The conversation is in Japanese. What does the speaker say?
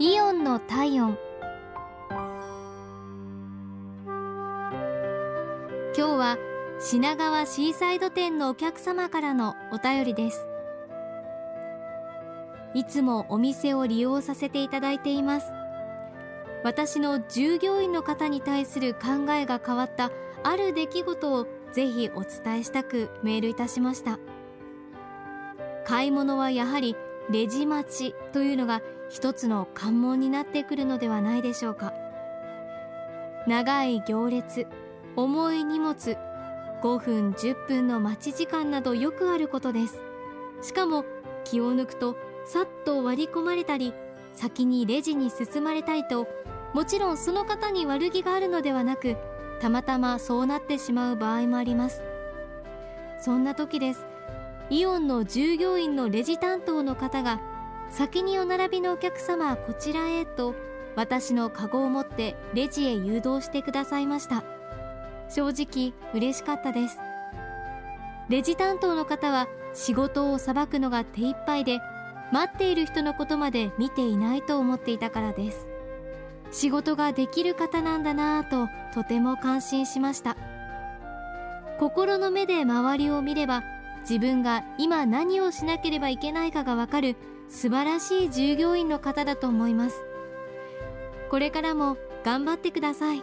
イオンの体温。今日は品川シーサイド店のお客様からのお便りです。いつもお店を利用させていただいています。私の従業員の方に対する考えが変わったある出来事をぜひお伝えしたくメールいたしました。買い物はやはりレジ待ちというのが一つの関門になってくるのではないでしょうか。長い行列重い荷物5分10分の待ち時間などよくあることです。しかも気を抜くとさっと割り込まれたり先にレジに進まれたいともちろんその方に悪気があるのではなくたまたまそうなってしまう場合もあります。そんな時です。イオンの従業員のレジ担当の方が先にお並びのお客様こちらへと私のカゴを持ってレジへ誘導してくださいました。正直嬉しかったです。レジ担当の方は仕事をさばくのが手一杯で待っている人のことまで見ていないと思っていたからです。仕事ができる方なんだなぁととても感心しました。心の目で周りを見れば自分が今何をしなければいけないかがわかる素晴らしい従業員の方だと思います。これからも頑張ってください。